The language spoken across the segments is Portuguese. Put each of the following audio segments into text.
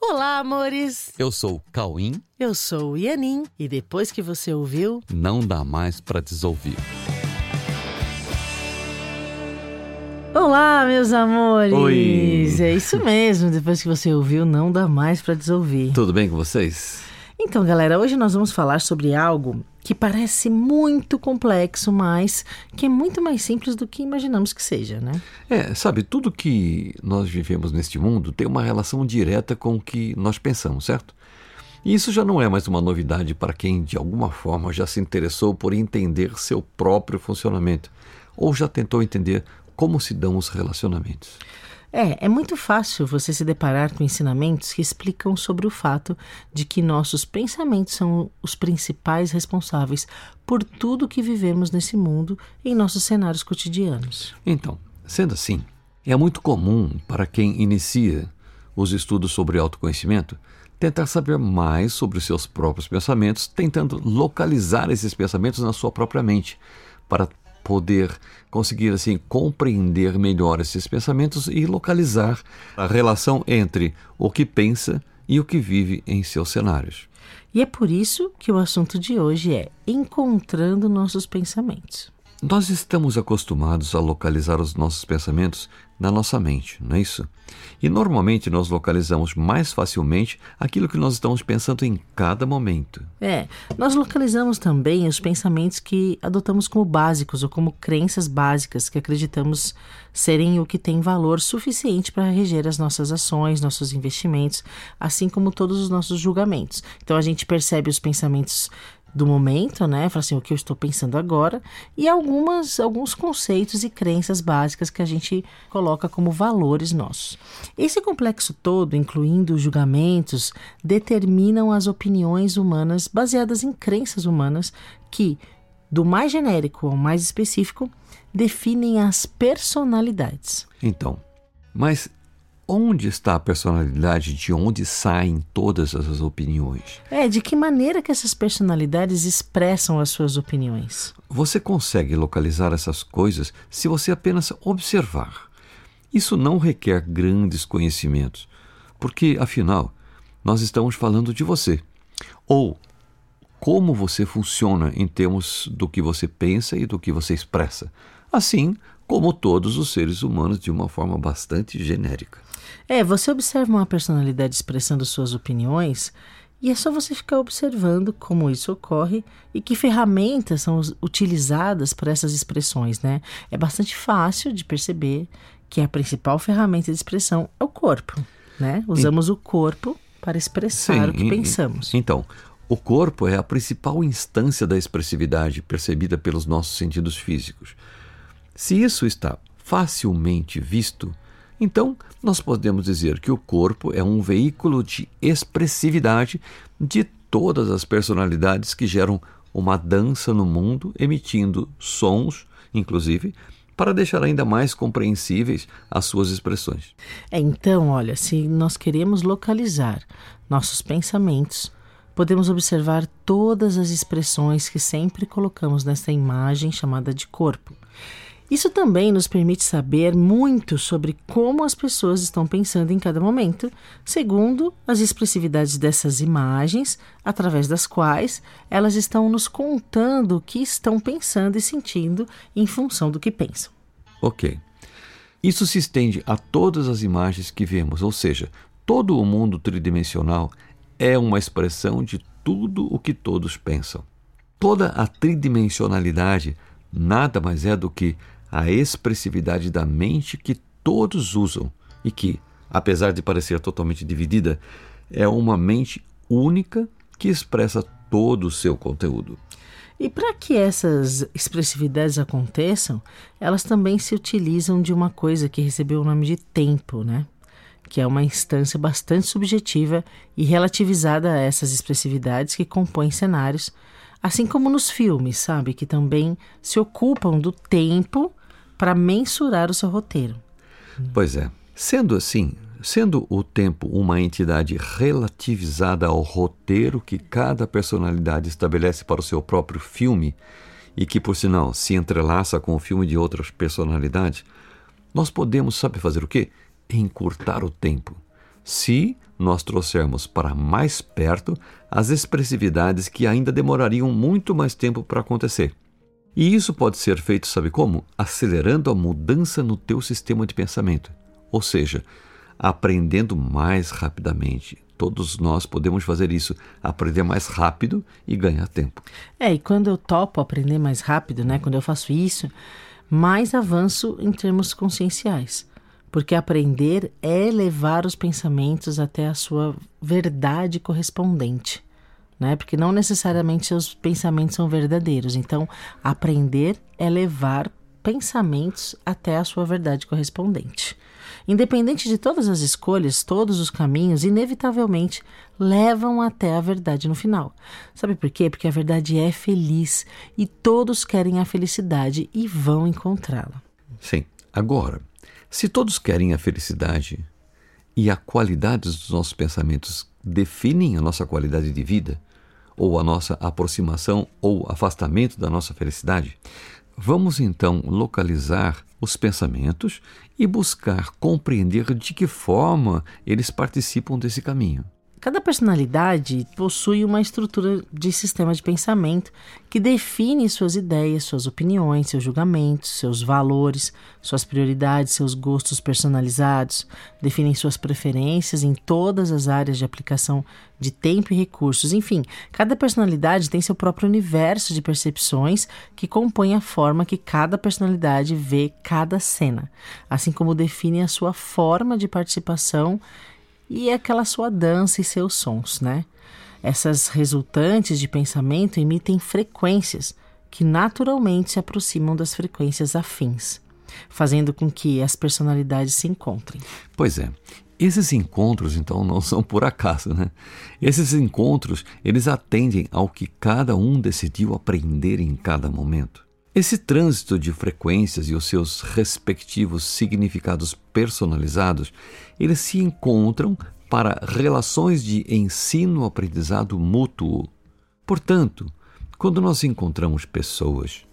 Olá, amores! Eu sou o Cauim. Eu sou o Ianin. E depois que você ouviu, Não dá mais pra desouvir. Olá, meus amores! Oi. É isso mesmo, depois que você ouviu, não dá mais pra desouvir. Tudo bem com vocês? Então, galera, hoje nós vamos falar sobre algo que parece muito complexo, mas que é muito mais simples do que imaginamos que seja, né? É, sabe, tudo que nós vivemos neste mundo tem uma relação direta com o que nós pensamos, certo? E isso já não é mais uma novidade para quem, de alguma forma, já se interessou por entender seu próprio funcionamento ou já tentou entender como se dão os relacionamentos. É, é muito fácil você se deparar com ensinamentos que explicam sobre o fato de que nossos pensamentos são os principais responsáveis por tudo que vivemos nesse mundo em nossos cenários cotidianos. Então, sendo assim, é muito comum para quem inicia os estudos sobre autoconhecimento tentar saber mais sobre os seus próprios pensamentos, tentando localizar esses pensamentos na sua própria mente, para poder conseguir assim compreender melhor esses pensamentos e localizar a relação entre o que pensa e o que vive em seus cenários. E é por isso que o assunto de hoje é encontrando nossos pensamentos. Nós estamos acostumados a localizar os nossos pensamentos na nossa mente, não é isso? E normalmente nós localizamos mais facilmente aquilo que nós estamos pensando em cada momento. É, nós localizamos também os pensamentos que adotamos como básicos ou como crenças básicas que acreditamos serem o que tem valor suficiente para reger as nossas ações, nossos investimentos, assim como todos os nossos julgamentos. Então a gente percebe os pensamentos do momento, né? Fala assim, o que eu estou pensando agora, e algumas alguns conceitos e crenças básicas que a gente coloca como valores nossos. Esse complexo todo, incluindo os julgamentos, determinam as opiniões humanas baseadas em crenças humanas que, do mais genérico ao mais específico, definem as personalidades. Então, mas onde está a personalidade de onde saem todas essas opiniões? É, de que maneira que essas personalidades expressam as suas opiniões? Você consegue localizar essas coisas se você apenas observar. Isso não requer grandes conhecimentos, porque, afinal, nós estamos falando de você. Ou como você funciona em termos do que você pensa e do que você expressa. Assim como todos os seres humanos de uma forma bastante genérica. É, você observa uma personalidade expressando suas opiniões e é só você ficar observando como isso ocorre e que ferramentas são utilizadas para essas expressões, né? É bastante fácil de perceber que a principal ferramenta de expressão é o corpo, né? Usamos o corpo para expressar o que e- pensamos. Então, o corpo é a principal instância da expressividade percebida pelos nossos sentidos físicos. Se isso está facilmente visto, então nós podemos dizer que o corpo é um veículo de expressividade de todas as personalidades que geram uma dança no mundo, emitindo sons, inclusive, para deixar ainda mais compreensíveis as suas expressões. É, então, olha, se nós queremos localizar nossos pensamentos, podemos observar todas as expressões que sempre colocamos nessa imagem chamada de corpo. Isso também nos permite saber muito sobre como as pessoas estão pensando em cada momento, segundo as expressividades dessas imagens, através das quais elas estão nos contando o que estão pensando e sentindo em função do que pensam. Ok. Isso se estende a todas as imagens que vemos, ou seja, todo o mundo tridimensional é uma expressão de tudo o que todos pensam. Toda a tridimensionalidade nada mais é do que a expressividade da mente que todos usam e que, apesar de parecer totalmente dividida, é uma mente única que expressa todo o seu conteúdo. E para que essas expressividades aconteçam, elas também se utilizam de uma coisa que recebeu o nome de tempo, né? Que é uma instância bastante subjetiva e relativizada a essas expressividades que compõem cenários, assim como nos filmes, sabe? Que também se ocupam do tempo para mensurar o seu roteiro. Pois é. Sendo assim, sendo o tempo uma entidade relativizada ao roteiro que cada personalidade estabelece para o seu próprio filme, e que, por sinal, se entrelaça com o filme de outras personalidades, nós podemos, sabe fazer o quê? Encurtar o tempo. Se nós trouxermos para mais perto as expressividades que ainda demorariam muito mais tempo para acontecer. E isso pode ser feito, sabe como? Acelerando a mudança no teu sistema de pensamento. Ou seja, aprendendo mais rapidamente. Todos nós podemos fazer isso, aprender mais rápido e ganhar tempo. É, e quando eu topo aprender mais rápido, né, quando eu faço isso, mais avanço em termos conscienciais. Porque aprender é levar os pensamentos até a sua verdade correspondente. Né? Porque não necessariamente seus pensamentos são verdadeiros. Então, aprender é levar pensamentos até a sua verdade correspondente. Independente de todas as escolhas, todos os caminhos, inevitavelmente levam até a verdade no final. Sabe por quê? Porque a verdade é feliz e todos querem a felicidade e vão encontrá-la. Sim. Agora, se todos querem a felicidade e a qualidade dos nossos pensamentos definem a nossa qualidade de vida, ou a nossa aproximação ou afastamento da nossa felicidade, vamos então localizar os pensamentos e buscar compreender de que forma eles participam desse caminho. Cada personalidade possui uma estrutura de sistema de pensamento que define suas ideias, suas opiniões, seus julgamentos, seus valores, suas prioridades, seus gostos personalizados, definem suas preferências em todas as áreas de aplicação de tempo e recursos. Enfim, cada personalidade tem seu próprio universo de percepções que compõe a forma que cada personalidade vê cada cena, assim como define a sua forma de participação e aquela sua dança e seus sons, né? Essas resultantes de pensamento emitem frequências que naturalmente se aproximam das frequências afins, fazendo com que as personalidades se encontrem. Pois é. Esses encontros, então, não são por acaso, né? Esses encontros, eles atendem ao que cada um decidiu aprender em cada momento. Esse trânsito de frequências e os seus respectivos significados personalizados, eles se encontram para relações de ensino-aprendizado mútuo. Portanto, quando nós encontramos pessoas,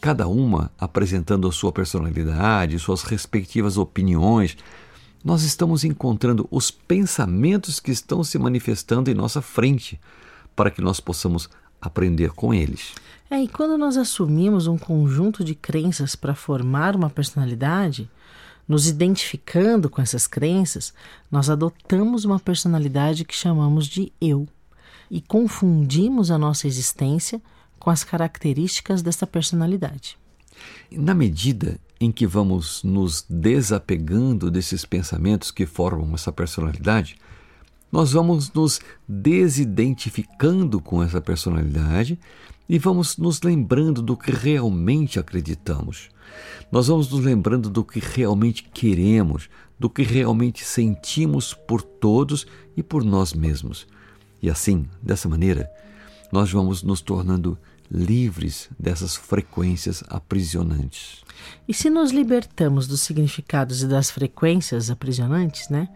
cada uma apresentando a sua personalidade, suas respectivas opiniões, nós estamos encontrando os pensamentos que estão se manifestando em nossa frente, para que nós possamos aprender com eles. É, e quando nós assumimos um conjunto de crenças para formar uma personalidade, nos identificando com essas crenças, nós adotamos uma personalidade que chamamos de eu e confundimos a nossa existência com as características dessa personalidade. Na medida em que vamos nos desapegando desses pensamentos que formam essa personalidade, nós vamos nos desidentificando com essa personalidade e vamos nos lembrando do que realmente acreditamos. Nós vamos nos lembrando do que realmente queremos, do que realmente sentimos por todos e por nós mesmos. E assim, dessa maneira, nós vamos nos tornando livres dessas frequências aprisionantes. E se nos libertamos dos significados e das frequências aprisionantes, né?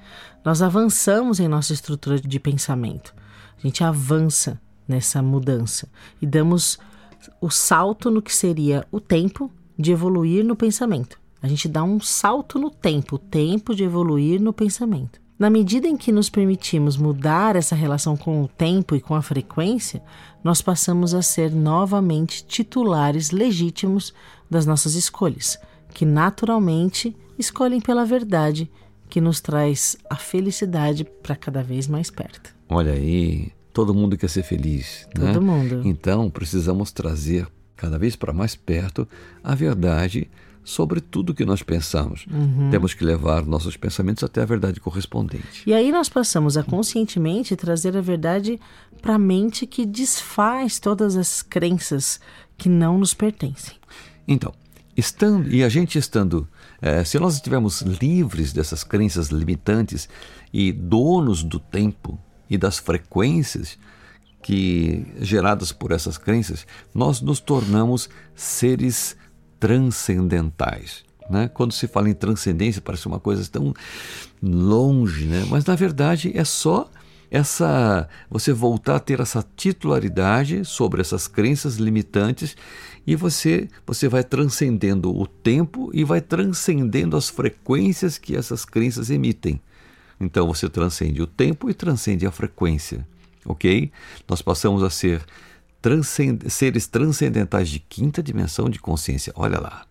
Nós avançamos em nossa estrutura de pensamento. A gente avança nessa mudança e damos o salto no que seria o tempo de evoluir no pensamento. A gente dá um salto no tempo, o tempo de evoluir no pensamento. Na medida em que nos permitimos mudar essa relação com o tempo e com a frequência, nós passamos a ser novamente titulares legítimos das nossas escolhas, que naturalmente escolhem pela verdade que nos traz a felicidade para cada vez mais perto. Olha aí, todo mundo quer ser feliz, né? Todo mundo. Então precisamos trazer cada vez para mais perto a verdade sobre tudo que nós pensamos. Uhum. Temos que levar nossos pensamentos até a verdade correspondente. E aí nós passamos a conscientemente trazer a verdade para a mente que desfaz todas as crenças que não nos pertencem. Então, estando e a gente estando, é, se nós estivermos livres dessas crenças limitantes e donos do tempo e das frequências que geradas por essas crenças, nós nos tornamos seres transcendentais. Né? Quando se fala em transcendência, parece uma coisa tão longe, né? mas na verdade é só essa você voltar a ter essa titularidade sobre essas crenças limitantes e você você vai transcendendo o tempo e vai transcendendo as frequências que essas crenças emitem. Então você transcende o tempo e transcende a frequência, ok? Nós passamos a ser transcend seres transcendentais de quinta dimensão de consciência. Olha lá.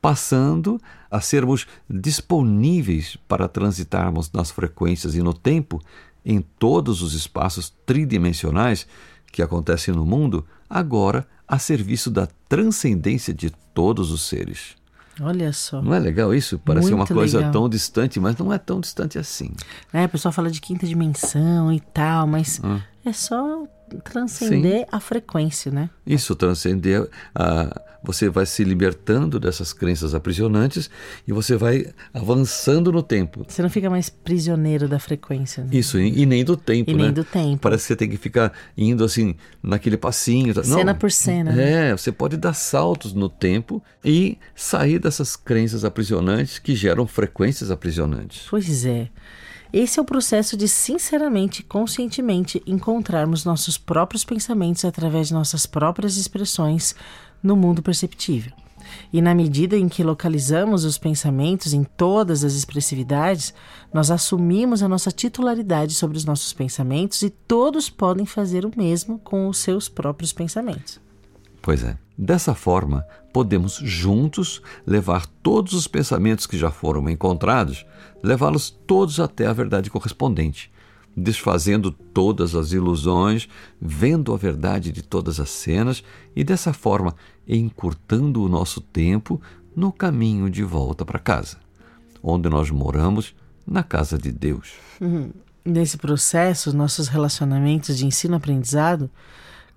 Passando a sermos disponíveis para transitarmos nas frequências e no tempo em todos os espaços tridimensionais que acontecem no mundo, agora a serviço da transcendência de todos os seres. Olha só. Não é legal isso? Parece Muito uma coisa legal. tão distante, mas não é tão distante assim. É, o pessoal fala de quinta dimensão e tal, mas Hum. É só transcender a frequência, né? Isso transcender, a, você vai se libertando dessas crenças aprisionantes e você vai avançando no tempo. Você não fica mais prisioneiro da frequência, né? Isso, e, e nem do tempo, E né? nem do tempo. Parece que você tem que ficar indo assim, naquele passinho. tá? Cena Não. por cena, né? É, você pode dar saltos no tempo e sair dessas crenças aprisionantes que geram frequências aprisionantes. Pois é. Esse é o processo de, sinceramente conscientemente, encontrarmos nossos próprios pensamentos através de nossas próprias expressões no mundo perceptível. E na medida em que localizamos os pensamentos em todas as expressividades, nós assumimos a nossa titularidade sobre os nossos pensamentos e todos podem fazer o mesmo com os seus próprios pensamentos. Pois é. Dessa forma, podemos juntos levar todos os pensamentos que já foram encontrados, levá-los todos até a verdade correspondente, desfazendo todas as ilusões, vendo a verdade de todas as cenas e dessa forma encurtando o nosso tempo no caminho de volta para casa, onde nós moramos, na casa de Deus. Nesse processo, nossos relacionamentos de ensino-aprendizado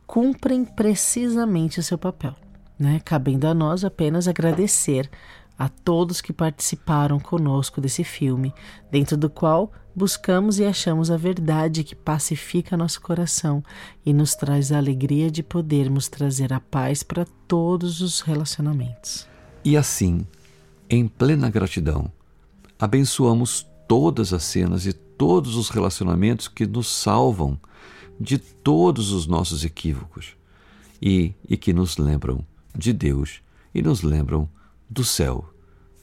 cumprem precisamente o seu papel, né? cabendo a nós apenas agradecer a todos que participaram conosco desse filme, dentro do qual buscamos e achamos a verdade que pacifica nosso coração e nos traz a alegria de podermos trazer a paz para todos os relacionamentos. E assim, em plena gratidão, abençoamos todas as cenas e todos os relacionamentos que nos salvam de todos os nossos equívocos e, e que nos lembram de Deus e nos lembram do céu,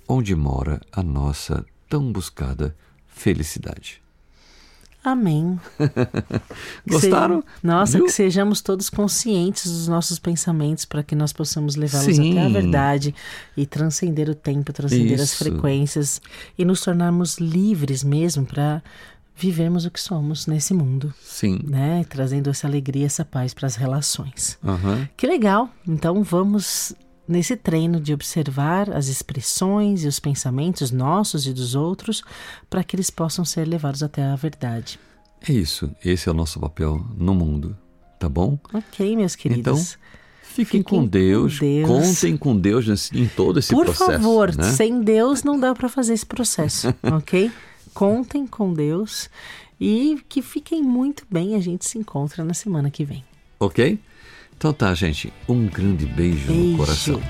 onde mora a nossa tão buscada felicidade. Amém. Gostaram? Se- Nossa, Viu? que sejamos todos conscientes dos nossos pensamentos para que nós possamos levá-los até a verdade e transcender o tempo, transcender as Isso. frequências e nos tornarmos livres mesmo para vivermos o que somos nesse mundo, Sim. né? Trazendo essa alegria, essa paz para as relações. Aham. Que legal! Então vamos nesse treino de observar as expressões e os pensamentos nossos e dos outros para que eles possam ser levados até a verdade. É isso. Esse é o nosso papel no mundo. Tá bom? Ok, meus queridos. Então, Fiquem, Fiquem com, com Deus, Deus. contem com Deus em todo esse Por processo. favor, né? sem Deus não dá para fazer esse processo, ok? Contem com Deus e que fiquem muito bem. A gente se encontra na semana que vem. Ok? Então tá, gente. Um grande beijo, no Beijo. coração.